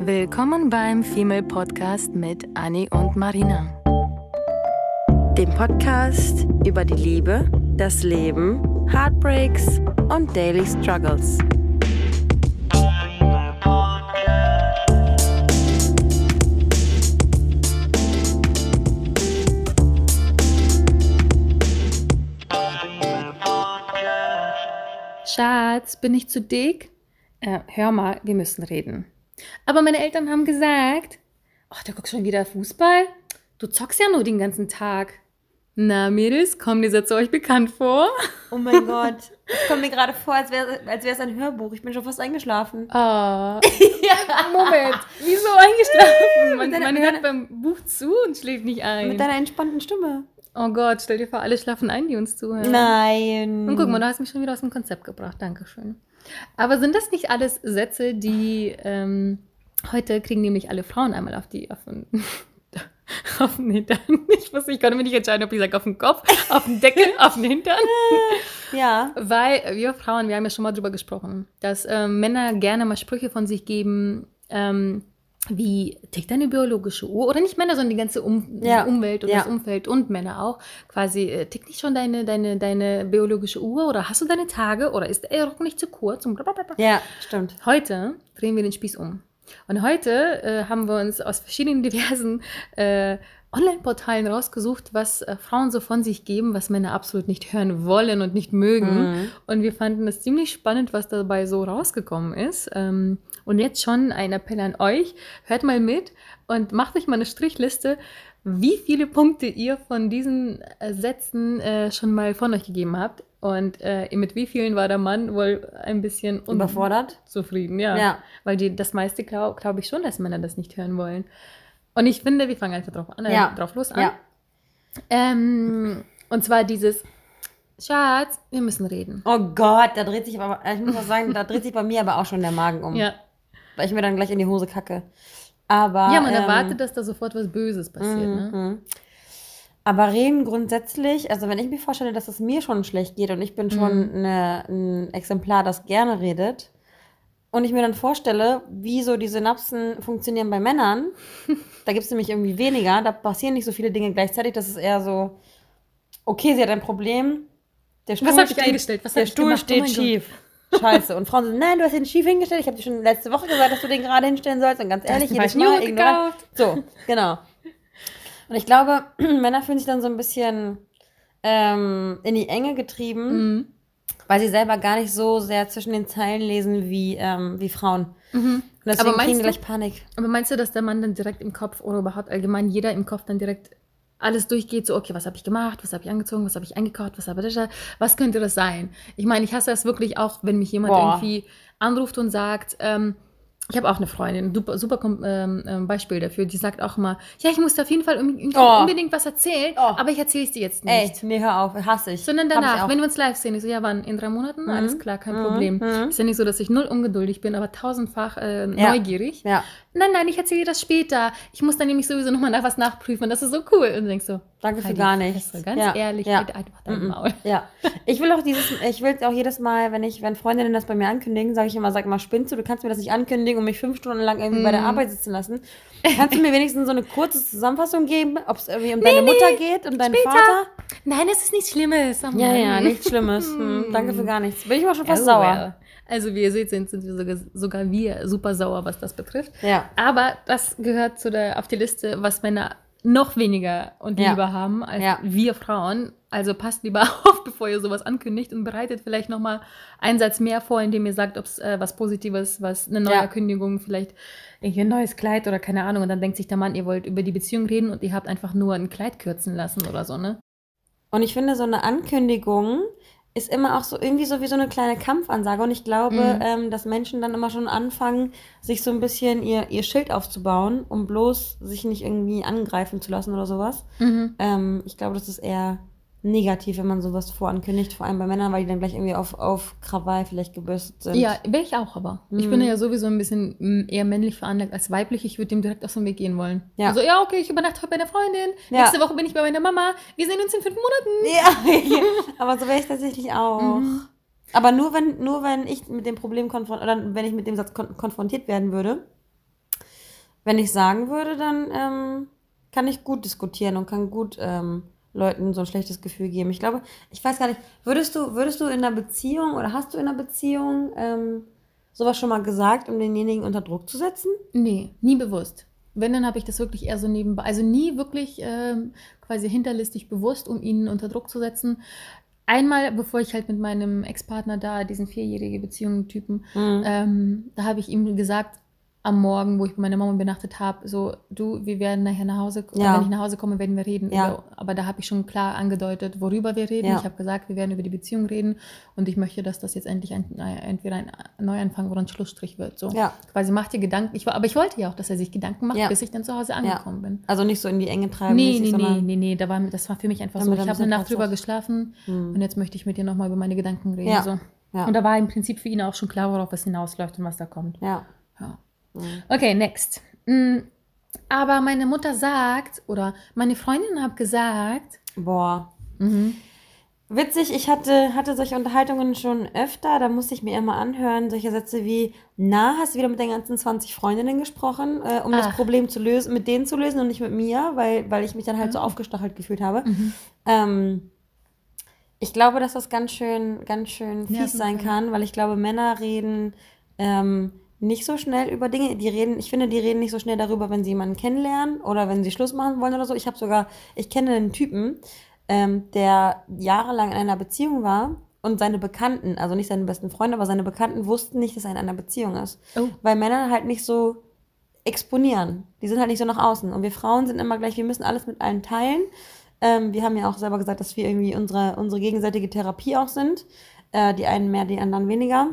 Willkommen beim Female Podcast mit Annie und Marina. Dem Podcast über die Liebe, das Leben, Heartbreaks und Daily Struggles. Schatz, bin ich zu dick? Äh, hör mal, wir müssen reden. Aber meine Eltern haben gesagt, ach, du guckst schon wieder Fußball? Du zockst ja nur den ganzen Tag. Na, Mädels, kommt dieser zu euch bekannt vor? Oh mein Gott. Es kommt mir gerade vor, als wäre als es ein Hörbuch. Ich bin schon fast eingeschlafen. Ah. ja. Moment, wieso eingeschlafen? Man, deiner, man hört beim Buch zu und schläft nicht ein. Mit deiner entspannten Stimme. Oh Gott, stell dir vor, alle schlafen ein, die uns zuhören. Nein. Und guck mal, du hast mich schon wieder aus dem Konzept gebracht. Dankeschön. Aber sind das nicht alles Sätze, die ähm, heute kriegen nämlich alle Frauen einmal auf die auf den, auf den Hintern. Ich muss, ich konnte mir nicht entscheiden, ob ich sage auf den Kopf, auf den Deckel, auf den Hintern. Ja. Weil wir Frauen, wir haben ja schon mal drüber gesprochen, dass ähm, Männer gerne mal Sprüche von sich geben. Ähm, wie tickt deine biologische Uhr? Oder nicht Männer, sondern die ganze um ja. Umwelt und ja. das Umfeld und Männer auch. Quasi, äh, tickt nicht schon deine, deine, deine biologische Uhr? Oder hast du deine Tage? Oder ist der Rock nicht zu kurz? Ja, stimmt. Heute drehen wir den Spieß um. Und heute äh, haben wir uns aus verschiedenen diversen äh, Online-Portalen rausgesucht, was äh, Frauen so von sich geben, was Männer absolut nicht hören wollen und nicht mögen. Mhm. Und wir fanden es ziemlich spannend, was dabei so rausgekommen ist. Ähm, und jetzt schon ein Appell an euch, hört mal mit und macht euch mal eine Strichliste, wie viele Punkte ihr von diesen äh, Sätzen äh, schon mal von euch gegeben habt. Und äh, mit wie vielen war der Mann wohl ein bisschen überfordert? Zufrieden, ja. ja. Weil die, das meiste glaube glaub ich schon, dass Männer das nicht hören wollen. Und ich finde, wir fangen einfach drauf, an, äh, ja. drauf los an. Ja. Ähm, und zwar dieses, Schatz, wir müssen reden. Oh Gott, da dreht sich aber, ich muss auch sagen, da dreht sich bei mir aber auch schon der Magen um. Ja. Weil ich mir dann gleich in die Hose kacke. Aber. Ja, man ähm, erwartet, dass da sofort was Böses passiert, ne? Mhm. Aber reden grundsätzlich, also wenn ich mir vorstelle, dass es mir schon schlecht geht und ich bin schon mhm. eine, ein Exemplar, das gerne redet, und ich mir dann vorstelle, wie so die Synapsen funktionieren bei Männern, da gibt es nämlich irgendwie weniger, da passieren nicht so viele Dinge gleichzeitig, das ist eher so, okay, sie hat ein Problem, der Stuhl Was steht, eingestellt? Was der Stuhl steht oh schief. Scheiße. Und Frauen sagen, nein, du hast ihn schief hingestellt. Ich habe dir schon letzte Woche gesagt, dass du den gerade hinstellen sollst. Und ganz ehrlich, jedes Mal ignorant. So, genau. Und ich glaube, Männer fühlen sich dann so ein bisschen ähm, in die Enge getrieben, mhm. weil sie selber gar nicht so sehr zwischen den Zeilen lesen wie, ähm, wie Frauen. Mhm. Und deswegen aber kriegen die gleich Panik. Aber meinst du, dass der Mann dann direkt im Kopf oder überhaupt allgemein jeder im Kopf dann direkt alles durchgeht, so, okay, was habe ich gemacht, was habe ich angezogen, was habe ich eingekauft, was habe ich, was könnte das sein? Ich meine, ich hasse das wirklich auch, wenn mich jemand Boah. irgendwie anruft und sagt, ähm, ich habe auch eine Freundin, super, super ähm, ähm, Beispiel dafür, die sagt auch immer, ja, ich muss auf jeden Fall un oh. unbedingt was erzählen, oh. aber ich erzähle es dir jetzt nicht. Echt? Nee, hör auf, hasse ich. Sondern danach, wenn wir uns live sehen, ich so, ja, wann? In drei Monaten? Mhm. Alles klar, kein mhm. Problem. Mhm. Ist ja nicht so, dass ich null ungeduldig bin, aber tausendfach äh, ja. neugierig. Ja. Nein, nein, ich erzähle dir das später. Ich muss dann nämlich sowieso nochmal nach was nachprüfen. Das ist so cool. Und du denkst so, danke für gar nichts. Ganz ja. ehrlich, ja. halt einfach dein mhm. Maul. Ja. Ich will auch dieses, ich will auch jedes Mal, wenn ich, wenn Freundinnen das bei mir ankündigen, sage ich immer, sag mal, spinnst du, du kannst mir das nicht ankündigen und mich fünf Stunden lang irgendwie mm. bei der mhm. Arbeit sitzen lassen. Kannst du mir wenigstens so eine kurze Zusammenfassung geben, ob es irgendwie um nee, deine Mutter nee, geht, um deinen später. Vater? Nein, es ist nichts Schlimmes. Oh ja, ja, nichts Schlimmes. Hm, danke für gar nichts. Bin ich aber schon fast oh, sauer. Well. Also wie ihr seht, sind, sind wir sogar, sogar wir super sauer, was das betrifft. Ja. Aber das gehört zu der, auf die Liste, was Männer noch weniger und lieber ja. haben als ja. wir Frauen. Also passt lieber auf, bevor ihr sowas ankündigt und bereitet vielleicht nochmal einen Satz mehr vor, indem ihr sagt, ob es äh, was Positives, was eine neue ja. Kündigung, vielleicht irgendwie ein neues Kleid oder keine Ahnung. Und dann denkt sich der Mann, ihr wollt über die Beziehung reden und ihr habt einfach nur ein Kleid kürzen lassen oder so, ne? Und ich finde, so eine Ankündigung ist immer auch so irgendwie so wie so eine kleine Kampfansage. Und ich glaube, mhm. ähm, dass Menschen dann immer schon anfangen, sich so ein bisschen ihr, ihr Schild aufzubauen, um bloß sich nicht irgendwie angreifen zu lassen oder sowas. Mhm. Ähm, ich glaube, das ist eher negativ, wenn man sowas vorankündigt, vor allem bei Männern, weil die dann gleich irgendwie auf, auf Krawall vielleicht gebürstet sind. Ja, wäre ich auch aber. Mhm. Ich bin ja sowieso ein bisschen mm, eher männlich veranlagt als weiblich. Ich würde dem direkt aus dem Weg gehen wollen. Ja. Also, ja, okay, ich übernachte heute bei einer Freundin. Ja. Nächste Woche bin ich bei meiner Mama. Wir sehen uns in fünf Monaten. Ja, aber so wäre ich tatsächlich auch. Mhm. Aber nur wenn, nur wenn ich mit dem Problem konfrontiert, oder wenn ich mit dem Satz kon konfrontiert werden würde, wenn ich sagen würde, dann ähm, kann ich gut diskutieren und kann gut ähm, Leuten so ein schlechtes Gefühl geben. Ich glaube, ich weiß gar nicht, würdest du, würdest du in einer Beziehung oder hast du in einer Beziehung ähm, sowas schon mal gesagt, um denjenigen unter Druck zu setzen? Nee, nie bewusst. Wenn, dann habe ich das wirklich eher so nebenbei, also nie wirklich ähm, quasi hinterlistig bewusst, um ihn unter Druck zu setzen. Einmal, bevor ich halt mit meinem Ex-Partner da, diesen vierjährige Beziehungen-Typen, mhm. ähm, da habe ich ihm gesagt, am Morgen, wo ich bei meiner Mama übernachtet habe, so, du, wir werden nachher nach Hause, ja. wenn ich nach Hause komme, werden wir reden. Ja. Über, aber da habe ich schon klar angedeutet, worüber wir reden. Ja. Ich habe gesagt, wir werden über die Beziehung reden und ich möchte, dass das jetzt endlich ein, entweder ein Neuanfang oder ein Schlussstrich wird. So. Ja. Quasi mach dir Gedanken. Ich, aber ich wollte ja auch, dass er sich Gedanken macht, bis ich dann zu Hause angekommen bin. Also nicht so in die Enge treiben. Nee, nee, nee, nee, nee, da war, das war für mich einfach so. Ich habe eine Nacht drüber geschlafen hm. und jetzt möchte ich mit dir nochmal über meine Gedanken reden. So. Und da war im Prinzip für ihn auch schon klar, worauf es hinausläuft und was da kommt. Ja. Mhm. Okay, next. Mm, aber meine Mutter sagt, oder meine Freundin hat gesagt. Boah. Mhm. Witzig, ich hatte, hatte solche Unterhaltungen schon öfter, da musste ich mir immer anhören, solche Sätze wie, na, hast du wieder mit den ganzen 20 Freundinnen gesprochen, äh, um Ach. das Problem zu lösen, mit denen zu lösen und nicht mit mir, weil, weil ich mich dann halt mhm. so aufgestachelt gefühlt habe. Mhm. Ähm, ich glaube, dass das ganz schön, ganz schön fies ja, sein kann, weil ich glaube, Männer reden ähm, nicht so schnell über Dinge. Die reden, ich finde, die reden nicht so schnell darüber, wenn sie jemanden kennenlernen oder wenn sie Schluss machen wollen oder so. Ich habe sogar, ich kenne einen Typen, ähm, der jahrelang in einer Beziehung war und seine Bekannten, also nicht seine besten Freunde, aber seine Bekannten wussten nicht, dass er in einer Beziehung ist. Oh. Weil Männer halt nicht so exponieren. Die sind halt nicht so nach außen. Und wir Frauen sind immer gleich, wir müssen alles mit allen teilen. Ähm, wir haben ja auch selber gesagt, dass wir irgendwie unsere, unsere gegenseitige Therapie auch sind. Äh, die einen mehr, die anderen weniger.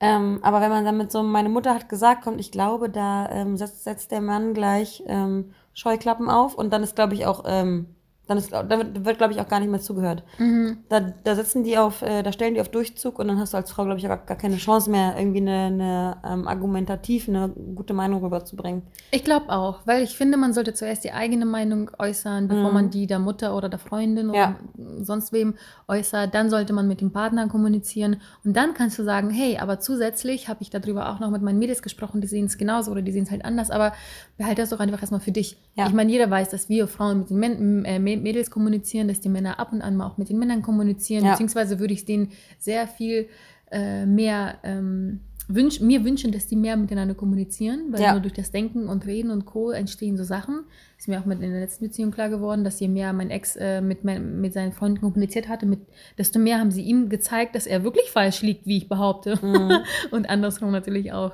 Ähm, aber wenn man dann mit so, meine Mutter hat gesagt, kommt, ich glaube, da ähm, setzt, setzt der Mann gleich ähm, Scheuklappen auf und dann ist, glaube ich, auch ähm, dann ist, da wird, glaube ich, auch gar nicht mehr zugehört. Mhm. Da, da setzen die auf, äh, da stellen die auf Durchzug und dann hast du als Frau, glaube ich, gar, gar keine Chance mehr, irgendwie eine, eine ähm, argumentativ eine gute Meinung rüberzubringen. Ich glaube auch, weil ich finde, man sollte zuerst die eigene Meinung äußern, bevor mhm. man die der Mutter oder der Freundin ja. oder sonst wem äußert. Dann sollte man mit dem Partner kommunizieren und dann kannst du sagen, hey, aber zusätzlich habe ich darüber auch noch mit meinen Mädels gesprochen, die sehen es genauso oder die sehen es halt anders, aber behalte das doch einfach erstmal für dich. Ja. Ich meine, jeder weiß, dass wir Frauen mit den Männern, äh, Mädels kommunizieren, dass die Männer ab und an mal auch mit den Männern kommunizieren, ja. beziehungsweise würde ich denen sehr viel äh, mehr ähm, wünsch, mir wünschen, dass die mehr miteinander kommunizieren, weil ja. nur durch das Denken und Reden und Co. entstehen so Sachen. Ist mir auch mit in der letzten Beziehung klar geworden, dass je mehr mein Ex äh, mit, mein, mit seinen Freunden kommuniziert hatte, mit, desto mehr haben sie ihm gezeigt, dass er wirklich falsch liegt, wie ich behaupte. Mhm. und andersrum natürlich auch.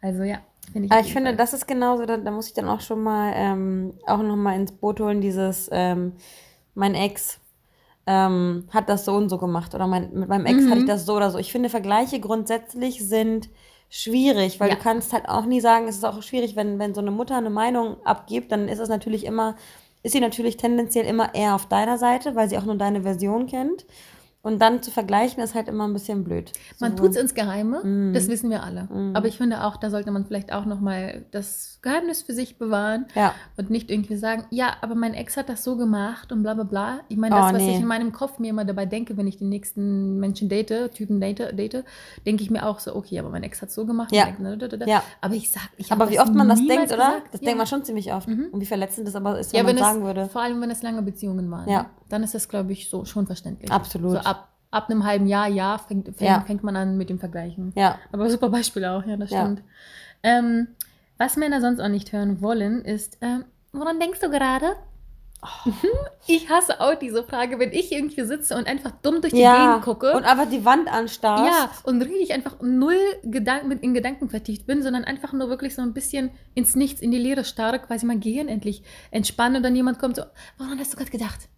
Also ja. Find ich, ich finde, das ist genauso, da, da, muss ich dann auch schon mal ähm, auch noch mal ins Boot holen, dieses ähm, mein Ex ähm, hat das so und so gemacht oder mein, mit meinem Ex mhm. hatte ich das so oder so. Ich finde, Vergleiche grundsätzlich sind schwierig, weil ja. du kannst halt auch nie sagen, es ist auch schwierig, wenn, wenn so eine Mutter eine Meinung abgibt, dann ist es natürlich immer, ist sie natürlich tendenziell immer eher auf deiner Seite, weil sie auch nur deine Version kennt. Und dann zu vergleichen ist halt immer ein bisschen blöd. Man so. tut es ins Geheime, mm. das wissen wir alle. Mm. Aber ich finde auch, da sollte man vielleicht auch nochmal das Geheimnis für sich bewahren ja. und nicht irgendwie sagen, ja, aber mein Ex hat das so gemacht und bla bla bla. Ich meine, das, oh, was ich in meinem Kopf mir immer dabei denke, wenn ich den nächsten Menschen date, Typen date, date denke ich mir auch so, okay, aber mein Ex hat so gemacht. Ja. Ex, ja. Aber ich sag, ich Aber wie oft man das denkt, oder? Gesagt. Das ja. denkt man schon ziemlich oft. Mhm. Und wie verletzend das aber ist, wenn, ja, wenn man es, sagen würde. Vor allem, wenn es lange Beziehungen waren. Ja. Dann ist das, glaube ich, so schon verständlich. Absolut. So ab ab einem halben Jahr, ja, fängt, fängt, ja. fängt man an mit dem Vergleichen. Ja. Aber super Beispiel auch, ja, das stimmt. Ja. Ähm, was Männer sonst auch nicht hören wollen, ist, ähm, woran denkst du gerade? Oh. Ich hasse auch diese Frage, wenn ich irgendwie sitze und einfach dumm durch die ja, Gegend gucke. Und einfach die Wand anstarrst. Ja, und richtig einfach null Gedanken, in Gedanken vertieft bin, sondern einfach nur wirklich so ein bisschen ins Nichts, in die Leere starre, quasi mein Gehirn endlich entspanne und dann jemand kommt so, woran hast du gerade gedacht?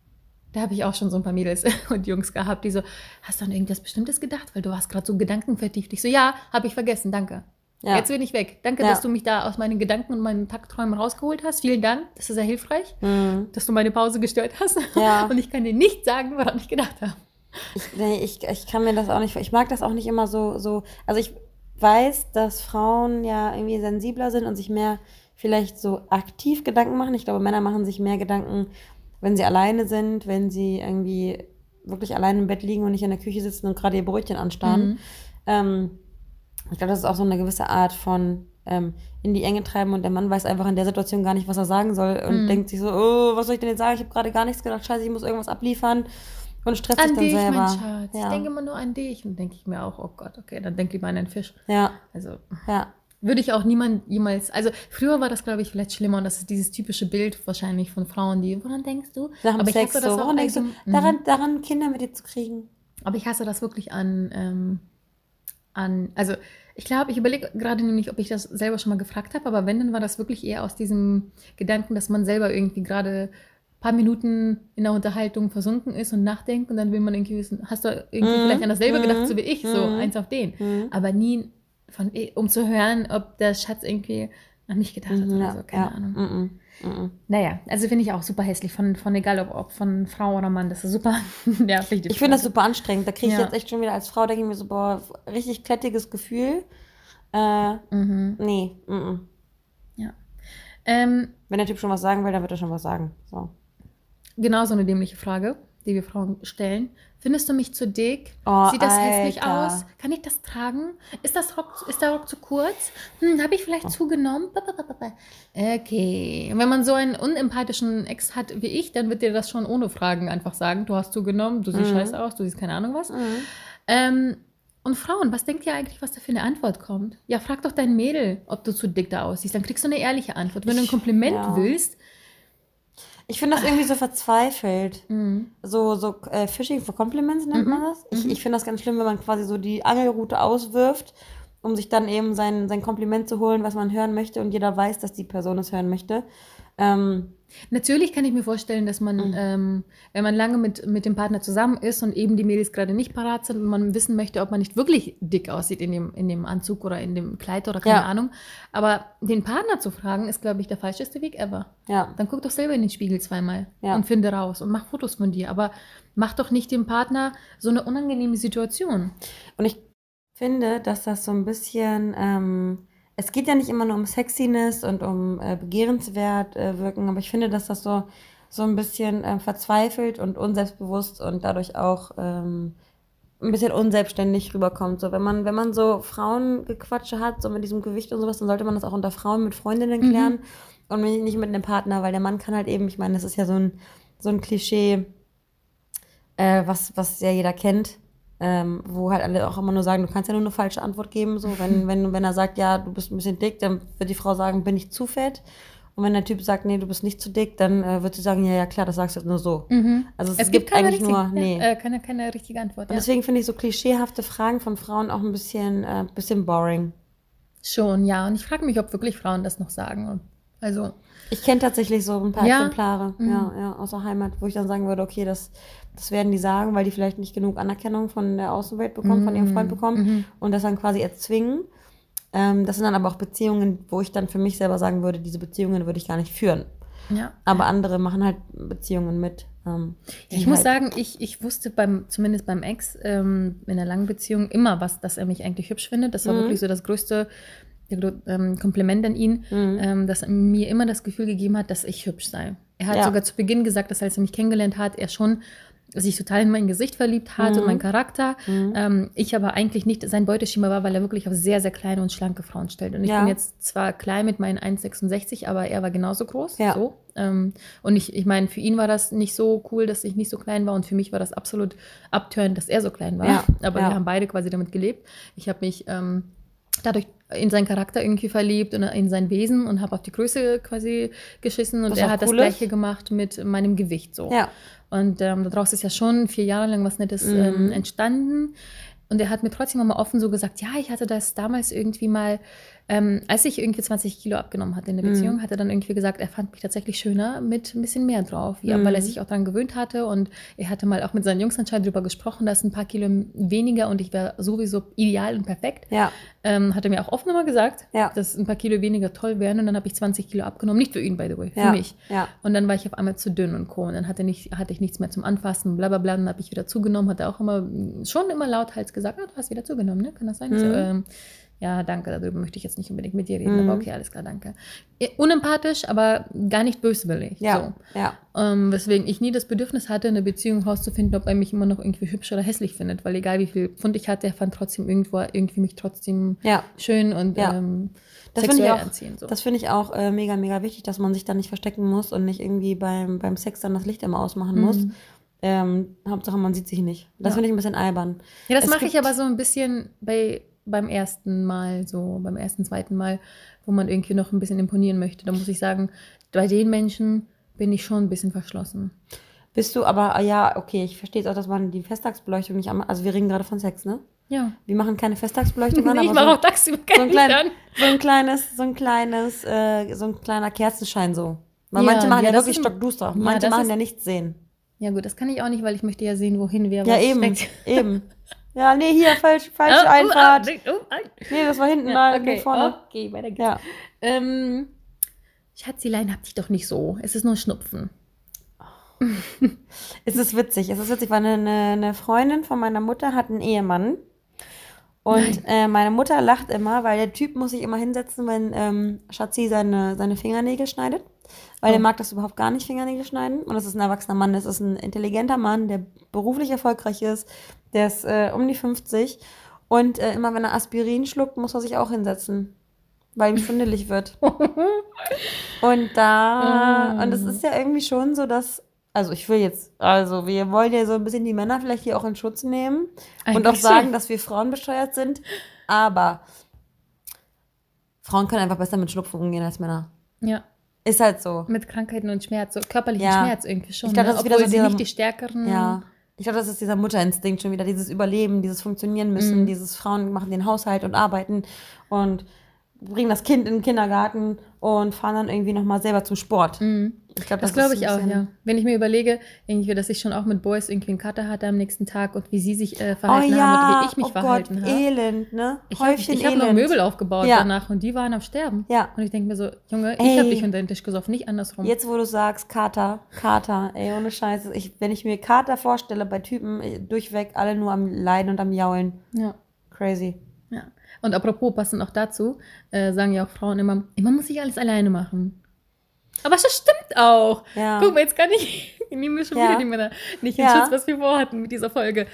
Da habe ich auch schon so ein paar Mädels und Jungs gehabt, die so, hast du an irgendwas Bestimmtes gedacht? Weil du hast gerade so Gedanken vertieft. Ich so, ja, habe ich vergessen, danke. Ja. Jetzt bin ich weg. Danke, ja. dass du mich da aus meinen Gedanken und meinen Tagträumen rausgeholt hast. Vielen Dank. Das ist sehr hilfreich, mhm. dass du meine Pause gestört hast. Ja. Und ich kann dir nicht sagen, woran ich gedacht habe. Ich, nee, ich, ich kann mir das auch nicht, ich mag das auch nicht immer so, so, also ich weiß, dass Frauen ja irgendwie sensibler sind und sich mehr vielleicht so aktiv Gedanken machen. Ich glaube, Männer machen sich mehr Gedanken wenn sie alleine sind, wenn sie irgendwie wirklich allein im Bett liegen und nicht in der Küche sitzen und gerade ihr Brötchen anstarren. Mhm. Ähm, ich glaube, das ist auch so eine gewisse Art von ähm, in die Enge treiben und der Mann weiß einfach in der Situation gar nicht, was er sagen soll und mhm. denkt sich so, oh, was soll ich denn jetzt sagen? Ich habe gerade gar nichts gedacht, scheiße, ich muss irgendwas abliefern und stresst an sich dann dich, selber. Mein Schatz. Ja. Ich denke immer nur an dich und denke ich mir auch, oh Gott, okay, dann denke ich mal an einen Fisch. Ja. Also. Ja. Würde ich auch niemand jemals, also früher war das, glaube ich, vielleicht schlimmer und das ist dieses typische Bild wahrscheinlich von Frauen, die, woran denkst du? Nach Aber Sex, ich hasse das so, woran denkst du? Daran, daran, Kinder mit dir zu kriegen. Aber ich hasse das wirklich an, ähm, an also ich glaube, ich überlege gerade nämlich, ob ich das selber schon mal gefragt habe, aber wenn, dann war das wirklich eher aus diesem Gedanken, dass man selber irgendwie gerade ein paar Minuten in der Unterhaltung versunken ist und nachdenkt und dann will man irgendwie wissen, hast du irgendwie mhm. vielleicht an dasselbe mhm. gedacht, so wie ich, so mhm. eins auf den. Mhm. Aber nie von, um zu hören, ob der Schatz irgendwie an mich gedacht hat oder so, keine ja. Ahnung. Mhm. Mhm. Naja, also finde ich auch super hässlich, von, von egal ob, ob von Frau oder Mann, das ist super nervig. Ich finde das super anstrengend. Da kriege ich ja. jetzt echt schon wieder als Frau, denke ich mir so, boah, richtig klettiges Gefühl. Äh, mhm. Nee. Mhm. Ja. Ähm, Wenn der Typ schon was sagen will, dann wird er schon was sagen. So. Genau so eine dämliche Frage die wir Frauen stellen. Findest du mich zu dick? Oh, Sieht das Alter. hässlich aus? Kann ich das tragen? Ist, das Rock, ist der Rock zu kurz? Hm, Habe ich vielleicht oh. zugenommen? Okay. Und wenn man so einen unempathischen Ex hat wie ich, dann wird dir das schon ohne Fragen einfach sagen. Du hast zugenommen, du siehst mhm. scheiße aus, du siehst keine Ahnung was. Mhm. Ähm, und Frauen, was denkt ihr eigentlich, was da für eine Antwort kommt? Ja, frag doch dein Mädel, ob du zu dick da aussiehst. Dann kriegst du eine ehrliche Antwort. Wenn du ein Kompliment ja. willst, ich finde das irgendwie so verzweifelt. Mhm. So, so äh, Fishing for Compliments nennt mhm. man das. Ich, mhm. ich finde das ganz schlimm, wenn man quasi so die Angelroute auswirft, um sich dann eben sein, sein Kompliment zu holen, was man hören möchte und jeder weiß, dass die Person es hören möchte. Ähm, Natürlich kann ich mir vorstellen, dass man, mhm. ähm, wenn man lange mit, mit dem Partner zusammen ist und eben die Mädels gerade nicht parat sind und man wissen möchte, ob man nicht wirklich dick aussieht in dem, in dem Anzug oder in dem Kleid oder keine ja. Ahnung. Aber den Partner zu fragen, ist, glaube ich, der falscheste Weg ever. Ja. Dann guck doch selber in den Spiegel zweimal ja. und finde raus und mach Fotos von dir. Aber mach doch nicht dem Partner so eine unangenehme Situation. Und ich finde, dass das so ein bisschen. Ähm es geht ja nicht immer nur um Sexiness und um äh, begehrenswert äh, wirken, aber ich finde, dass das so, so ein bisschen äh, verzweifelt und unselbstbewusst und dadurch auch ähm, ein bisschen unselbstständig rüberkommt. So, wenn man, wenn man so Frauengequatsche hat, so mit diesem Gewicht und sowas, dann sollte man das auch unter Frauen mit Freundinnen mhm. klären mhm. und nicht mit einem Partner, weil der Mann kann halt eben, ich meine, das ist ja so ein, so ein Klischee, äh, was, was ja jeder kennt ähm, wo halt alle auch immer nur sagen, du kannst ja nur eine falsche Antwort geben. So, wenn, wenn, wenn er sagt, ja, du bist ein bisschen dick, dann wird die Frau sagen, bin ich zu fett. Und wenn der Typ sagt, nee, du bist nicht zu dick, dann äh, wird sie sagen, ja, ja, klar, das sagst du nur so. Mhm. Also es, es gibt, gibt eigentlich richtige, nur, nee. Ja, äh, keine, keine richtige Antwort. Und deswegen finde ich so klischeehafte Fragen von Frauen auch ein bisschen, äh, bisschen boring. Schon, ja. Und ich frage mich, ob wirklich Frauen das noch sagen. Also. Ich kenne tatsächlich so ein paar ja? Exemplare, mhm. ja, ja, aus der Heimat, wo ich dann sagen würde, okay, das das werden die sagen, weil die vielleicht nicht genug Anerkennung von der Außenwelt bekommen, mhm. von ihrem Freund mhm. bekommen mhm. und das dann quasi erzwingen. Ähm, das sind dann aber auch Beziehungen, wo ich dann für mich selber sagen würde, diese Beziehungen würde ich gar nicht führen. Ja. Aber andere machen halt Beziehungen mit. Ähm, ich muss halt sagen, ich, ich wusste beim, zumindest beim Ex ähm, in einer langen Beziehung immer, was, dass er mich eigentlich hübsch findet. Das war mhm. wirklich so das größte ähm, Kompliment an ihn, mhm. ähm, dass er mir immer das Gefühl gegeben hat, dass ich hübsch sei. Er hat ja. sogar zu Beginn gesagt, dass als er mich kennengelernt hat, er schon sich total in mein Gesicht verliebt hat mhm. und meinen Charakter. Mhm. Ähm, ich aber eigentlich nicht sein Beuteschema war, weil er wirklich auf sehr, sehr kleine und schlanke Frauen stellt. Und ich ja. bin jetzt zwar klein mit meinen 1,66, aber er war genauso groß. Ja. So. Ähm, und ich, ich meine, für ihn war das nicht so cool, dass ich nicht so klein war. Und für mich war das absolut abtörend, dass er so klein war. Ja. Aber wir haben beide quasi damit gelebt. Ich habe mich ähm, dadurch in seinen Charakter irgendwie verliebt und in sein Wesen und habe auf die Größe quasi geschissen und er hat cool das gleiche gemacht mit meinem Gewicht so. Ja. Und ähm, daraus ist ja schon vier Jahre lang was Nettes mhm. ähm, entstanden. Und er hat mir trotzdem mal offen so gesagt, ja, ich hatte das damals irgendwie mal ähm, als ich irgendwie 20 Kilo abgenommen hatte in der Beziehung, mhm. hat er dann irgendwie gesagt, er fand mich tatsächlich schöner mit ein bisschen mehr drauf. Ja, mhm. weil er sich auch daran gewöhnt hatte und er hatte mal auch mit seinen Jungs anscheinend darüber gesprochen, dass ein paar Kilo weniger und ich wäre sowieso ideal und perfekt. Ja. Ähm, hat er mir auch offen immer gesagt, ja. dass ein paar Kilo weniger toll wären und dann habe ich 20 Kilo abgenommen. Nicht für ihn, by the way, für ja. mich. Ja. Und dann war ich auf einmal zu dünn und Co. Und dann hatte, nicht, hatte ich nichts mehr zum Anfassen, bla bla bla. Dann habe ich wieder zugenommen, hat er auch immer schon immer lauthals gesagt, oh, du hast wieder zugenommen, ne? Kann das sein? Mhm. So, ähm, ja, danke, darüber möchte ich jetzt nicht unbedingt mit dir reden, mhm. aber okay, alles klar, danke. Unempathisch, aber gar nicht böswillig. Ja, so. ja. Ähm, weswegen ich nie das Bedürfnis hatte, eine Beziehung herauszufinden, ob er mich immer noch irgendwie hübsch oder hässlich findet, weil egal wie viel Pfund ich hatte, er fand trotzdem irgendwo irgendwie mich trotzdem ja. schön und ja. ähm, das finde ich auch, anziehen, so. Das finde ich auch äh, mega, mega wichtig, dass man sich da nicht verstecken muss und nicht irgendwie beim, beim Sex dann das Licht immer ausmachen mhm. muss. Ähm, Hauptsache, man sieht sich nicht. Das ja. finde ich ein bisschen albern. Ja, das mache ich aber so ein bisschen bei beim ersten Mal, so beim ersten, zweiten Mal, wo man irgendwie noch ein bisschen imponieren möchte. Da muss ich sagen, bei den Menschen bin ich schon ein bisschen verschlossen. Bist du aber, ah ja, okay, ich verstehe jetzt auch, dass man die Festtagsbeleuchtung nicht am, also wir reden gerade von Sex, ne? Ja. Wir machen keine Festtagsbeleuchtung an, nee, ich mache so, auch tagsüber so ein, klein, so ein kleines, so ein kleines, äh, so ein kleiner Kerzenschein so. Weil ja, manche machen ja, ja wirklich stockduster. Manche machen ist, ja nichts sehen. Ja gut, das kann ich auch nicht, weil ich möchte ja sehen, wohin wir ja, eben, steckt. eben. Ja, nee, hier, falsch, falsche oh, Einfahrt. Oh, oh, nee, das war hinten ja, mal, okay, vorne. Okay, weiter geht's. Ja. Ähm, Schatzilein, hab dich doch nicht so. Es ist nur Schnupfen. es ist witzig. Es ist witzig, weil eine, eine Freundin von meiner Mutter hat einen Ehemann. Und äh, meine Mutter lacht immer, weil der Typ muss sich immer hinsetzen, wenn ähm, Schatzi seine, seine Fingernägel schneidet. Weil oh. der mag das überhaupt gar nicht, Fingernägel schneiden. Und das ist ein erwachsener Mann, das ist ein intelligenter Mann, der beruflich erfolgreich ist, der ist äh, um die 50. Und äh, immer wenn er Aspirin schluckt, muss er sich auch hinsetzen. Weil ihm schwindelig wird. und da, mm. und es ist ja irgendwie schon so, dass, also ich will jetzt, also wir wollen ja so ein bisschen die Männer vielleicht hier auch in Schutz nehmen Eigentlich und auch sagen, dass wir Frauen besteuert sind. Aber Frauen können einfach besser mit Schnupfen umgehen als Männer. Ja. Ist halt so. Mit Krankheiten und Schmerz, so körperlichen ja. Schmerz irgendwie schon. Ich glaube, ne? das ist Obwohl wieder so dieser, nicht die stärkeren. Ja. Ich glaube, das ist dieser Mutterinstinkt schon wieder, dieses Überleben, dieses Funktionieren müssen, mm. dieses Frauen machen den Haushalt und arbeiten und bringen das Kind in den Kindergarten und fahren dann irgendwie nochmal selber zum Sport. Mhm. Ich glaub, das, das glaube ich auch, ja. Wenn ich mir überlege, irgendwie, dass ich schon auch mit Boys irgendwie einen Cutter hatte am nächsten Tag und wie sie sich äh, verhalten oh, ja. haben und wie ich mich oh verhalten Gott, habe. Elend, ne? Ich habe hab noch Möbel aufgebaut ja. danach und die waren am Sterben. Ja. Und ich denke mir so, Junge, ey. ich habe dich unter den Tisch gesoffen, nicht andersrum. Jetzt, wo du sagst, Kater, Kater, ey, ohne Scheiße. Ich, wenn ich mir Kater vorstelle bei Typen, äh, durchweg alle nur am Leiden und am Jaulen. Ja. Crazy. Ja. Und apropos, passend auch dazu, äh, sagen ja auch Frauen immer, immer muss ich alles alleine machen. Aber das stimmt auch. Ja. Guck mal, jetzt kann ich, ich nehme schon ja. wieder die Männer nicht in ja. Schutz, was wir vorhatten mit dieser Folge.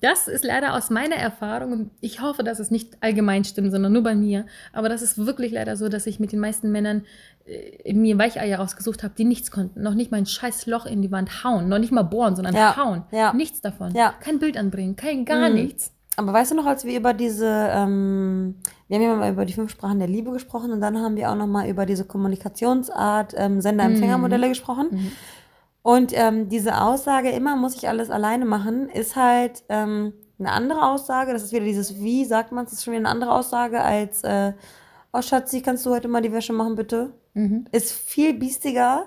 Das ist leider aus meiner Erfahrung und ich hoffe, dass es nicht allgemein stimmt, sondern nur bei mir. Aber das ist wirklich leider so, dass ich mit den meisten Männern äh, mir Weicheier ausgesucht habe, die nichts konnten. Noch nicht mal ein scheiß Loch in die Wand hauen. Noch nicht mal bohren, sondern ja. hauen. Ja. Nichts davon. Ja. Kein Bild anbringen, kein gar mhm. nichts. Aber weißt du noch, als wir über diese, ähm, wir haben ja mal über die fünf Sprachen der Liebe gesprochen und dann haben wir auch noch mal über diese Kommunikationsart ähm, Sender-Empfänger-Modelle mhm. gesprochen. Mhm. Und ähm, diese Aussage, immer muss ich alles alleine machen, ist halt ähm, eine andere Aussage. Das ist wieder dieses Wie, sagt man, das ist schon wieder eine andere Aussage als, äh, oh Schatzi, kannst du heute mal die Wäsche machen, bitte? Mhm. Ist viel biestiger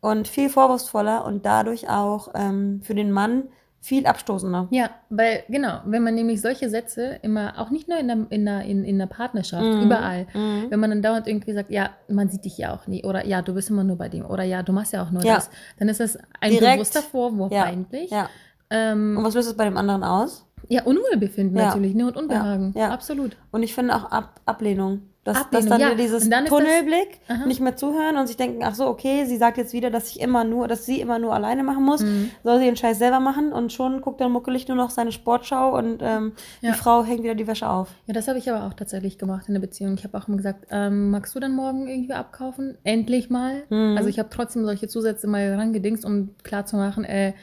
und viel vorwurfsvoller und dadurch auch ähm, für den Mann viel abstoßender. Ja, weil, genau, wenn man nämlich solche Sätze immer, auch nicht nur in der, in der, in, in der Partnerschaft, mhm. überall, mhm. wenn man dann dauernd irgendwie sagt, ja, man sieht dich ja auch nie, oder ja, du bist immer nur bei dem, oder ja, du machst ja auch nur ja. das, dann ist das ein Direkt. bewusster Vorwurf ja. eigentlich. Ja. Ähm, Und was löst das bei dem anderen aus? Ja, Unwohlbefinden natürlich, ne, und Unbehagen, ja. absolut. Und ich finde auch Ab Ablehnung. Dass, dass dann ja. dieses dann Tunnelblick, das, nicht mehr zuhören und sich denken, ach so, okay, sie sagt jetzt wieder, dass ich immer nur, dass sie immer nur alleine machen muss, mhm. soll sie den Scheiß selber machen und schon guckt dann muckelig nur noch seine Sportschau und ähm, ja. die Frau hängt wieder die Wäsche auf. Ja, das habe ich aber auch tatsächlich gemacht in der Beziehung. Ich habe auch immer gesagt, ähm, magst du dann morgen irgendwie abkaufen? Endlich mal. Mhm. Also ich habe trotzdem solche Zusätze mal rangedingst, um klarzumachen, äh,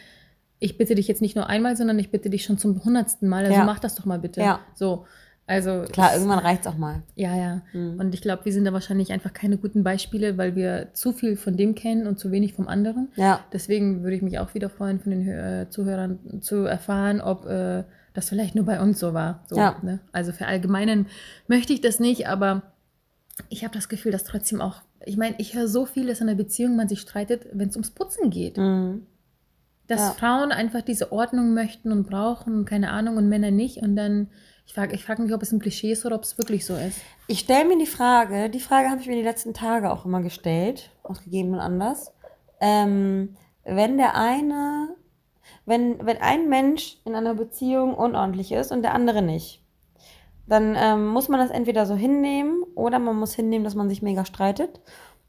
ich bitte dich jetzt nicht nur einmal, sondern ich bitte dich schon zum hundertsten Mal. Also ja. mach das doch mal bitte. Ja. So. Also klar, irgendwann reicht es auch mal. Ja, ja. Mhm. Und ich glaube, wir sind da wahrscheinlich einfach keine guten Beispiele, weil wir zu viel von dem kennen und zu wenig vom anderen. Ja. Deswegen würde ich mich auch wieder freuen, von den äh, Zuhörern zu erfahren, ob äh, das vielleicht nur bei uns so war. So, ja. Ne? Also verallgemeinern möchte ich das nicht, aber ich habe das Gefühl, dass trotzdem auch, ich meine, ich höre so viel, dass in einer Beziehung man sich streitet, wenn es ums Putzen geht. Mhm. Dass ja. Frauen einfach diese Ordnung möchten und brauchen, keine Ahnung, und Männer nicht. Und dann ich frage ich frag mich, ob es ein Klischee ist oder ob es wirklich so ist. Ich stelle mir die Frage, die Frage habe ich mir die letzten Tage auch immer gestellt, aus gegebenen Anlass. Ähm, wenn der eine, wenn, wenn ein Mensch in einer Beziehung unordentlich ist und der andere nicht, dann ähm, muss man das entweder so hinnehmen oder man muss hinnehmen, dass man sich mega streitet.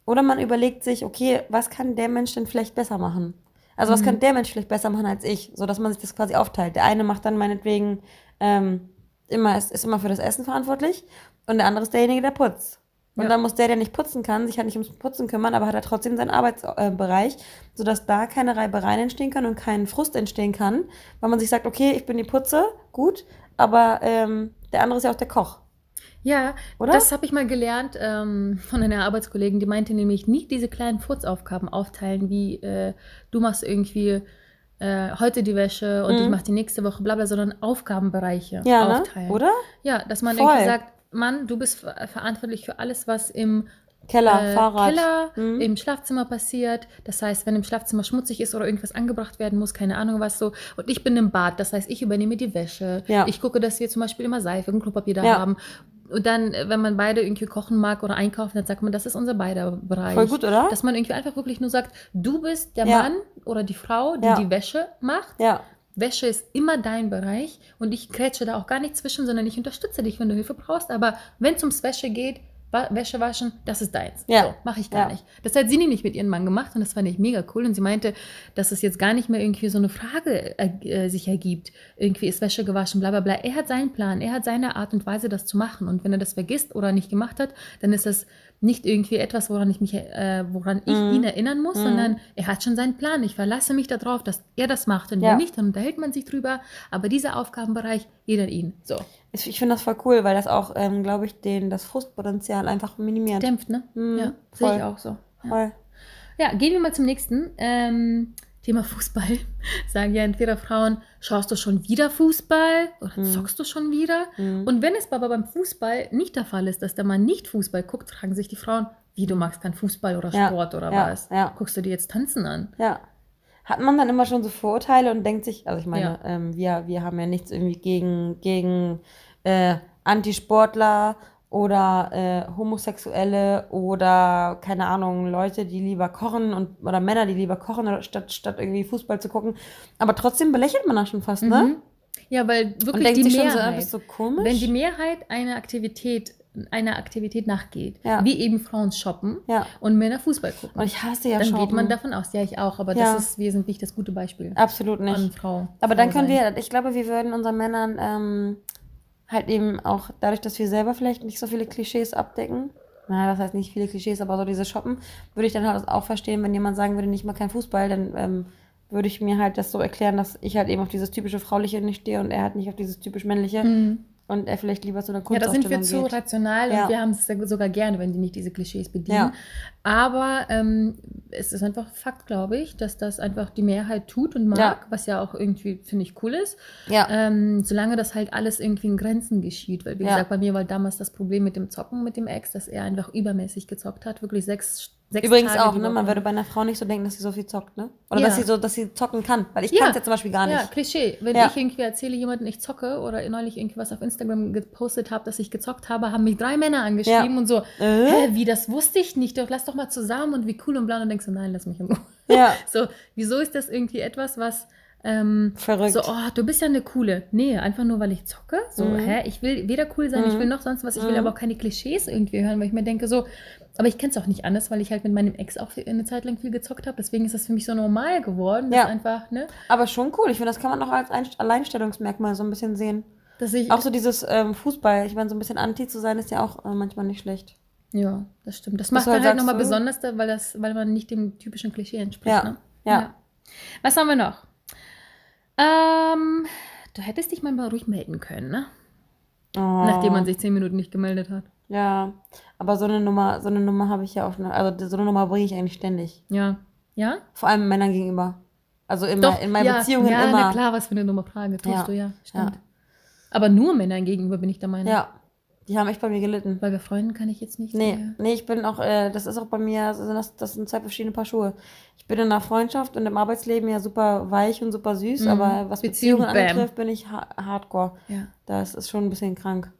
Oder man überlegt sich, okay, was kann der Mensch denn vielleicht besser machen? Also was mhm. kann der Mensch vielleicht besser machen als ich, so dass man sich das quasi aufteilt. Der eine macht dann meinetwegen ähm, immer ist, ist immer für das Essen verantwortlich und der andere ist derjenige, der putzt. Und ja. dann muss der, der nicht putzen kann, sich halt nicht ums Putzen kümmern, aber hat er trotzdem seinen Arbeitsbereich, sodass da keine Reibereien entstehen können und kein Frust entstehen kann, weil man sich sagt, okay, ich bin die Putze, gut, aber ähm, der andere ist ja auch der Koch. Ja, Oder? das habe ich mal gelernt ähm, von einer Arbeitskollegin, die meinte nämlich nicht diese kleinen Furzaufgaben aufteilen, wie äh, du machst irgendwie äh, heute die Wäsche und mhm. ich mache die nächste Woche, bla bla, sondern Aufgabenbereiche ja, ne? aufteilen. Ne? Oder? Ja, dass man Voll. irgendwie sagt, Mann, du bist verantwortlich für alles, was im Keller, äh, Fahrrad. Keller, mhm. im Schlafzimmer passiert. Das heißt, wenn im Schlafzimmer schmutzig ist oder irgendwas angebracht werden muss, keine Ahnung was so. Und ich bin im Bad, das heißt, ich übernehme die Wäsche. Ja. Ich gucke, dass wir zum Beispiel immer Seife und Klopapier da ja. haben. Und dann, wenn man beide irgendwie kochen mag oder einkaufen, dann sagt man, das ist unser beider Bereich. Voll gut, oder? Dass man irgendwie einfach wirklich nur sagt, du bist der ja. Mann oder die Frau, die die Wäsche macht. Ja. Wäsche ist immer dein Bereich und ich krätsche da auch gar nicht zwischen, sondern ich unterstütze dich, wenn du Hilfe brauchst. Aber wenn es ums Wäsche geht, Wäsche waschen, das ist deins. Ja. So, mache ich gar ja. nicht. Das hat sie nämlich mit ihrem Mann gemacht und das fand ich mega cool. Und sie meinte, dass es jetzt gar nicht mehr irgendwie so eine Frage äh, sich ergibt. Irgendwie ist Wäsche gewaschen, bla bla bla. Er hat seinen Plan, er hat seine Art und Weise, das zu machen. Und wenn er das vergisst oder nicht gemacht hat, dann ist das nicht irgendwie etwas, woran ich mich, äh, woran ich mm. ihn erinnern muss, mm. sondern er hat schon seinen Plan. Ich verlasse mich darauf, dass er das macht. Und ja. wenn nicht, dann unterhält man sich drüber. Aber dieser Aufgabenbereich, jeder ihn. So. Ich, finde das voll cool, weil das auch, ähm, glaube ich, den, das Frustpotenzial einfach minimiert. Dämpft, ne? Mm, ja, sehe ich auch so. Voll. Ja. ja, gehen wir mal zum nächsten. Ähm, Thema Fußball, sagen ja entweder Frauen, schaust du schon wieder Fußball oder mhm. zockst du schon wieder? Mhm. Und wenn es aber beim Fußball nicht der Fall ist, dass der Mann nicht Fußball guckt, fragen sich die Frauen, wie du magst kein Fußball oder Sport ja, oder ja, was? Ja. Guckst du dir jetzt Tanzen an? Ja. Hat man dann immer schon so Vorurteile und denkt sich, also ich meine, ähm, wir, wir haben ja nichts irgendwie gegen, gegen äh, Antisportler oder äh, Homosexuelle oder keine Ahnung, Leute, die lieber kochen und oder Männer, die lieber kochen statt, statt irgendwie Fußball zu gucken. Aber trotzdem belächelt man das schon fast, ne? mhm. ne? Ja, weil wirklich die Mehrheit, so, so wenn die Mehrheit eine Aktivität einer Aktivität nachgeht, ja. wie eben Frauen shoppen ja. und Männer Fußball gucken. Und ich hasse ja Dann shoppen. geht man davon aus, ja, ich auch, aber ja. das ist wesentlich das gute Beispiel. Absolut nicht. An Frau. Aber Frau dann können sein. wir, ich glaube, wir würden unseren Männern ähm, halt eben auch dadurch, dass wir selber vielleicht nicht so viele Klischees abdecken, naja, das heißt nicht viele Klischees, aber so diese Shoppen, würde ich dann halt auch verstehen, wenn jemand sagen würde, nicht mal kein Fußball, dann ähm, würde ich mir halt das so erklären, dass ich halt eben auf dieses typische Frauliche nicht stehe und er halt nicht auf dieses typisch Männliche. Mhm und er vielleicht lieber zu einer Kunstausstellung Ja, da sind wir zu rational ja. und wir haben es sogar gerne, wenn die nicht diese Klischees bedienen. Ja. Aber ähm, es ist einfach Fakt, glaube ich, dass das einfach die Mehrheit tut und mag, ja. was ja auch irgendwie, finde ich, cool ist. Ja. Ähm, solange das halt alles irgendwie in Grenzen geschieht. Weil, wie gesagt, bei mir war damals das Problem mit dem Zocken mit dem Ex, dass er einfach übermäßig gezockt hat, wirklich sechs Sechs Übrigens Tage auch, ne? Man würde bei einer Frau nicht so denken, dass sie so viel zockt, ne? Oder ja. dass sie so, dass sie zocken kann. Weil ich ja. kann es ja zum Beispiel gar nicht. Ja, Klischee. Wenn ja. ich irgendwie erzähle jemanden, ich zocke oder neulich irgendwie was auf Instagram gepostet habe, dass ich gezockt habe, haben mich drei Männer angeschrieben und so, äh? hä, wie, das wusste ich nicht, doch lass doch mal zusammen und wie cool und bla. Und denkst du, nein, lass mich in Ruhe. Ja. so, wieso ist das irgendwie etwas, was ähm, Verrückt. So, oh, du bist ja eine coole. Nee, einfach nur, weil ich zocke. So, mhm. hä? Ich will weder cool sein, mhm. ich will noch sonst was. Ich will mhm. aber auch keine Klischees irgendwie hören, weil ich mir denke, so, aber ich kenne es auch nicht anders, weil ich halt mit meinem Ex auch eine Zeit lang viel gezockt habe. Deswegen ist das für mich so normal geworden. Ja. einfach, ne? Aber schon cool. Ich finde, das kann man auch als Alleinstellungsmerkmal so ein bisschen sehen. Dass ich auch so dieses ähm, Fußball, ich meine, so ein bisschen anti zu sein, ist ja auch äh, manchmal nicht schlecht. Ja, das stimmt. Das macht dann halt, halt nochmal besonders, weil, das, weil man nicht dem typischen Klischee entspricht. Ja. Ne? Ja. ja. Was haben wir noch? Ähm, du hättest dich mal ruhig melden können, ne? Oh. Nachdem man sich zehn Minuten nicht gemeldet hat. Ja, aber so eine Nummer, so eine Nummer habe ich ja auch, also so eine Nummer bringe ich eigentlich ständig. Ja. Ja? Vor allem Männern gegenüber. Also immer Doch, in meinen ja, Beziehungen ja, immer. Ja, klar, was für eine Nummer Frage tust ja. du ja, stimmt. Ja. Aber nur Männern gegenüber bin ich der Meinung. Ja, die haben echt bei mir gelitten. Weil bei Freunden kann ich jetzt nicht. Nee, mehr. nee, ich bin auch, äh, das ist auch bei mir, also das, das sind zwei verschiedene Paar Schuhe. Ich bin in der Freundschaft und im Arbeitsleben ja super weich und super süß, mhm. aber was Beziehungen Beziehung, anbetrifft, bin ich ha hardcore. Ja. Das ist schon ein bisschen krank.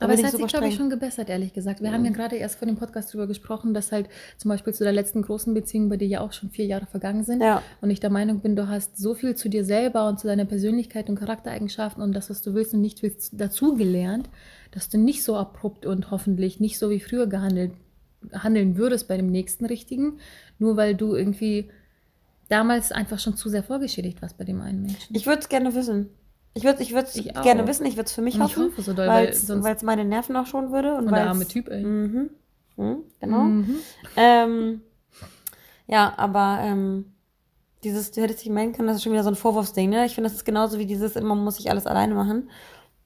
Aber es hat sich, glaube ich, schon gebessert, ehrlich gesagt. Wir mhm. haben ja gerade erst vor dem Podcast darüber gesprochen, dass halt zum Beispiel zu der letzten großen Beziehung bei dir ja auch schon vier Jahre vergangen sind. Ja. Und ich der Meinung bin, du hast so viel zu dir selber und zu deiner Persönlichkeit und Charaktereigenschaften und das, was du willst und nicht willst, dazugelernt, dass du nicht so abrupt und hoffentlich nicht so wie früher gehandelt handeln würdest bei dem nächsten Richtigen, nur weil du irgendwie damals einfach schon zu sehr vorgeschädigt warst bei dem einen Menschen. Ich würde es gerne wissen. Ich würde ich würd's ich gerne wissen, ich würde es für mich hoffen, ich hoffe so weil es meine Nerven auch schon würde. Und, der arme Typ, ey. Mhm, mhm, genau. Mhm. Ähm, ja, aber ähm, dieses, du hättest dich melden können, das ist schon wieder so ein Vorwurfsding, ne? Ich finde, das ist genauso wie dieses, immer muss ich alles alleine machen.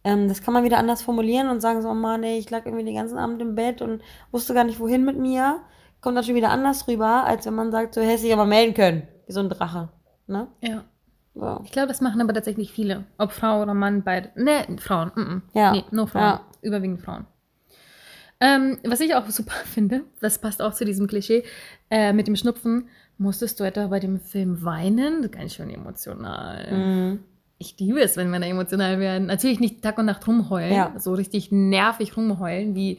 Ähm, das kann man wieder anders formulieren und sagen so, oh Mann, ey, ich lag irgendwie den ganzen Abend im Bett und wusste gar nicht, wohin mit mir. Kommt natürlich wieder anders rüber, als wenn man sagt, so hättest dich aber melden können. Wie so ein Drache. Ne? Ja. So. Ich glaube, das machen aber tatsächlich viele. Ob Frau oder Mann, beide. Ne, Frauen. Mm -mm. Ja. Nee, nur Frauen. Ja. Überwiegend Frauen. Ähm, was ich auch super finde, das passt auch zu diesem Klischee, äh, mit dem Schnupfen, musstest du etwa bei dem Film weinen? Ganz schön emotional. Mhm. Ich liebe es, wenn Männer emotional werden. Natürlich nicht Tag und Nacht rumheulen, ja. so richtig nervig rumheulen, wie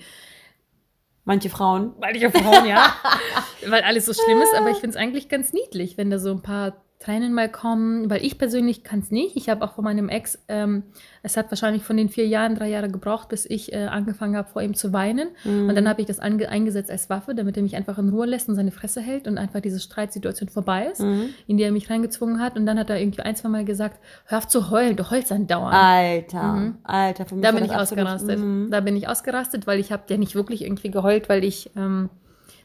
Manche Frauen. Manche Frauen, ja. Weil alles so schlimm ist, aber ich finde es eigentlich ganz niedlich, wenn da so ein paar Tränen mal kommen, weil ich persönlich kann es nicht. Ich habe auch von meinem Ex, ähm, es hat wahrscheinlich von den vier Jahren drei Jahre gebraucht, bis ich äh, angefangen habe, vor ihm zu weinen. Mhm. Und dann habe ich das eingesetzt als Waffe, damit er mich einfach in Ruhe lässt und seine Fresse hält und einfach diese Streitsituation vorbei ist, mhm. in die er mich reingezwungen hat. Und dann hat er irgendwie ein, zwei Mal gesagt, hör auf zu heulen, du heulst andauernd. Alter, mhm. Alter, für mich Da bin ich ausgerastet. Mhm. Da bin ich ausgerastet, weil ich habe ja nicht wirklich irgendwie geheult, weil ich... Ähm,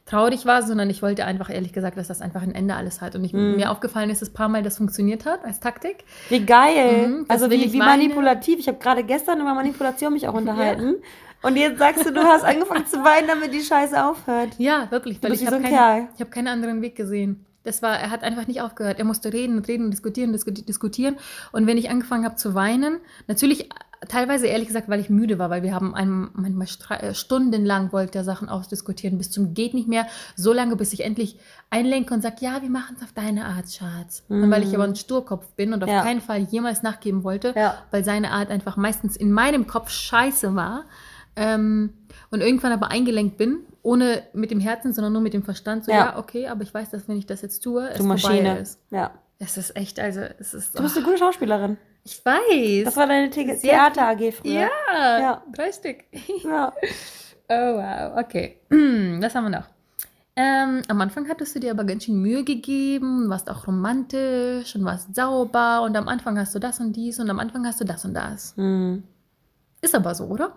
traurig war, sondern ich wollte einfach ehrlich gesagt, dass das einfach ein Ende alles hat. Und ich, mm. mir aufgefallen ist, dass ein paar Mal das funktioniert hat als Taktik. Wie geil. Mhm, also wie, wie manipulativ. Ich habe gerade gestern über Manipulation mich auch unterhalten. Ja. Und jetzt sagst du, du hast angefangen zu weinen, damit die Scheiße aufhört. Ja, wirklich. Weil ich habe so keinen, hab keinen anderen Weg gesehen. Das war, er hat einfach nicht aufgehört. Er musste reden und reden und diskutieren, diskutieren. Und wenn ich angefangen habe zu weinen, natürlich teilweise ehrlich gesagt, weil ich müde war, weil wir haben einem, manchmal äh, stundenlang wollte er Sachen ausdiskutieren, bis zum geht nicht mehr, so lange, bis ich endlich einlenke und sage, ja, wir machen es auf deine Art, Schatz. Mhm. Und weil ich aber ein Sturkopf bin und auf ja. keinen Fall jemals nachgeben wollte, ja. weil seine Art einfach meistens in meinem Kopf scheiße war ähm, und irgendwann aber eingelenkt bin, ohne mit dem Herzen, sondern nur mit dem Verstand, so, ja, ja okay, aber ich weiß, dass wenn ich das jetzt tue, es du Maschine. ist. Ja. Es ist echt, also es ist. Du bist eine gute Schauspielerin. Ich weiß. Das war deine The Theater AG früher. Ja, ja. drei Stück. Ja. oh wow, okay. Was haben wir noch? Ähm, am Anfang hattest du dir aber ganz schön Mühe gegeben, warst auch romantisch und warst sauber und am Anfang hast du das und dies und am Anfang hast du das und das. Mhm. Ist aber so, oder?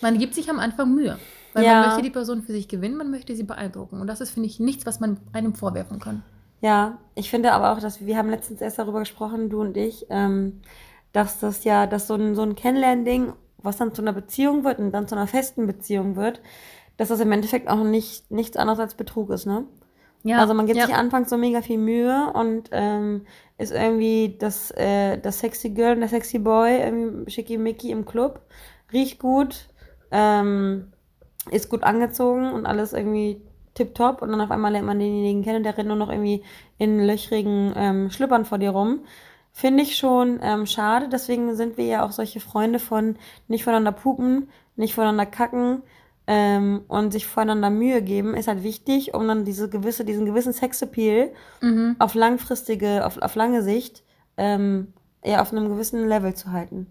Man gibt sich am Anfang Mühe. Weil ja. man möchte die Person für sich gewinnen, man möchte sie beeindrucken. Und das ist, finde ich, nichts, was man einem vorwerfen kann. Ja, ich finde aber auch, dass wir haben letztens erst darüber gesprochen, du und ich, ähm, dass das ja, dass so ein, so ein Kennenlernding, was dann zu einer Beziehung wird und dann zu einer festen Beziehung wird, dass das im Endeffekt auch nicht nichts anderes als Betrug ist, ne? Ja, also man gibt ja. sich anfangs so mega viel Mühe und ähm, ist irgendwie das, äh, das sexy Girl und der sexy Boy, irgendwie schickimicki im Club, riecht gut, ähm, ist gut angezogen und alles irgendwie tipptopp und dann auf einmal lernt man denjenigen kennen und der rennt nur noch irgendwie in löchrigen ähm, Schlüppern vor dir rum. Finde ich schon ähm, schade. Deswegen sind wir ja auch solche Freunde von nicht voneinander pupen, nicht voneinander kacken ähm, und sich voneinander Mühe geben, ist halt wichtig, um dann diese gewisse, diesen gewissen Sexappeal mhm. auf langfristige, auf, auf lange Sicht ähm, ja, auf einem gewissen Level zu halten.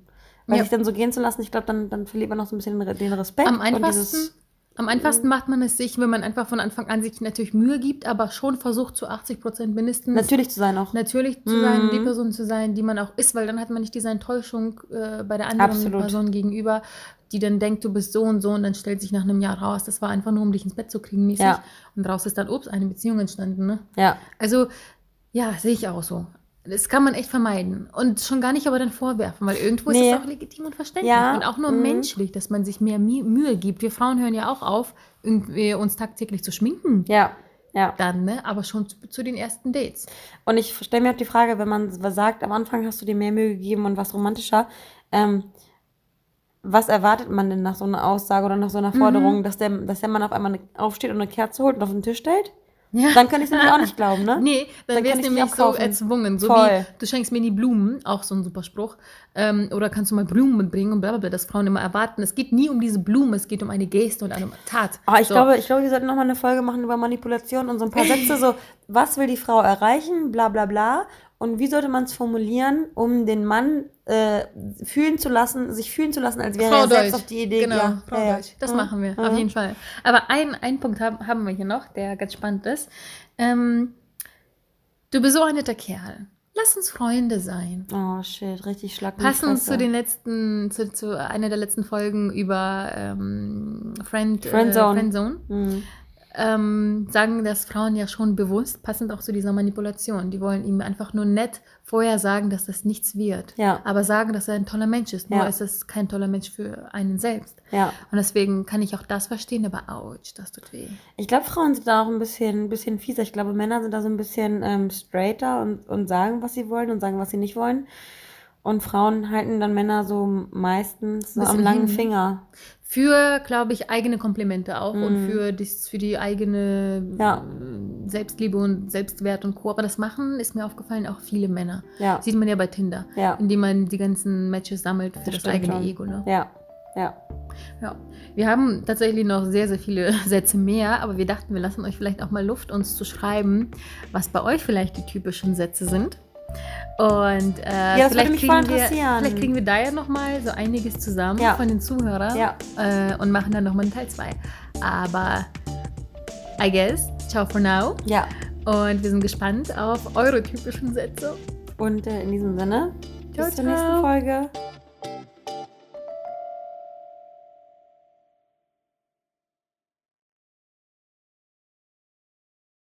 Weil ja. sich dann so gehen zu lassen, ich glaube, dann, dann verliert man noch so ein bisschen den Respekt. Am einfachsten, und dieses am einfachsten macht man es sich, wenn man einfach von Anfang an sich natürlich Mühe gibt, aber schon versucht zu 80 Prozent mindestens. Natürlich zu sein auch. Natürlich zu mhm. sein, die Person zu sein, die man auch ist, weil dann hat man nicht diese Enttäuschung äh, bei der anderen Absolut. Person gegenüber, die dann denkt, du bist so und so und dann stellt sich nach einem Jahr raus, das war einfach nur, um dich ins Bett zu kriegen mäßig. Ja. Und daraus ist dann, ups, eine Beziehung entstanden. Ne? Ja. Also, ja, sehe ich auch so. Das kann man echt vermeiden. Und schon gar nicht aber dann vorwerfen, weil irgendwo nee. ist es auch legitim und verständlich. Ja. Und auch nur mhm. menschlich, dass man sich mehr Mühe gibt. Wir Frauen hören ja auch auf, uns tagtäglich zu schminken. Ja. Ja. Dann, ne? Aber schon zu, zu den ersten Dates. Und ich stelle mir auch die Frage, wenn man sagt, am Anfang hast du dir mehr Mühe gegeben und was romantischer, ähm, was erwartet man denn nach so einer Aussage oder nach so einer Forderung, mhm. dass, der, dass der Mann auf einmal aufsteht und eine Kerze holt und auf den Tisch stellt? Ja. Dann kann ich es nämlich auch nicht glauben, ne? Nee, dann, dann wäre es nämlich so erzwungen. So Voll. wie, du schenkst mir die Blumen, auch so ein super Spruch. Ähm, oder kannst du mal Blumen mitbringen und blablabla, dass Frauen immer erwarten. Es geht nie um diese Blumen, es geht um eine Geste und eine Tat. Ah, ich, so. glaube, ich glaube, wir sollten nochmal eine Folge machen über Manipulation und so ein paar Sätze, so, was will die Frau erreichen, bla bla bla. Und wie sollte man es formulieren, um den Mann äh, fühlen zu lassen, sich fühlen zu lassen, als wäre Frau er selbst auf die Idee. Genau, ja, Frau ja, Deutsch. Das ja. machen wir, auf jeden Fall. Aber ein, ein Punkt haben, haben wir hier noch, der ganz spannend ist. Ähm, du bist so ein netter Kerl. Lass uns Freunde sein. Oh shit, richtig schlag Passend zu den letzten, zu, zu einer der letzten Folgen über ähm, Friend, Friendzone. Äh, Friendzone. Mhm ähm, sagen das Frauen ja schon bewusst, passend auch zu dieser Manipulation. Die wollen ihm einfach nur nett vorher sagen, dass das nichts wird. Ja. Aber sagen, dass er ein toller Mensch ist. Nur ja. ist es kein toller Mensch für einen selbst. Ja. Und deswegen kann ich auch das verstehen, aber ouch, das tut weh. Ich glaube, Frauen sind da auch ein bisschen, ein bisschen fieser. Ich glaube, Männer sind da so ein bisschen ähm, straighter und, und sagen, was sie wollen und sagen, was sie nicht wollen. Und Frauen halten dann Männer so meistens so am langen hin. Finger für, glaube ich, eigene Komplimente auch mm. und mhm. für, dies, für die eigene ja. Selbstliebe und Selbstwert und Co. Aber das machen, ist mir aufgefallen, auch viele Männer. Ja. Sieht man ja bei Tinder, ja. indem man die ganzen Matches sammelt für das, das eigene schon. Ego. Ne? Ja. Ja. Ja, wir haben tatsächlich noch sehr, sehr viele Sätze mehr, aber wir dachten, wir lassen euch vielleicht auch mal Luft, uns zu schreiben, was bei euch vielleicht die typischen Sätze sind. Und äh, ja, vielleicht, kriegen wir, vielleicht kriegen wir da ja nochmal so einiges zusammen ja. von den Zuhörern ja. äh, und machen dann nochmal einen Teil 2. Aber I guess, ciao for now. Ja. Und wir sind gespannt auf eure typischen Sätze. Und äh, in diesem Sinne, ciao, bis ciao. zur nächsten Folge.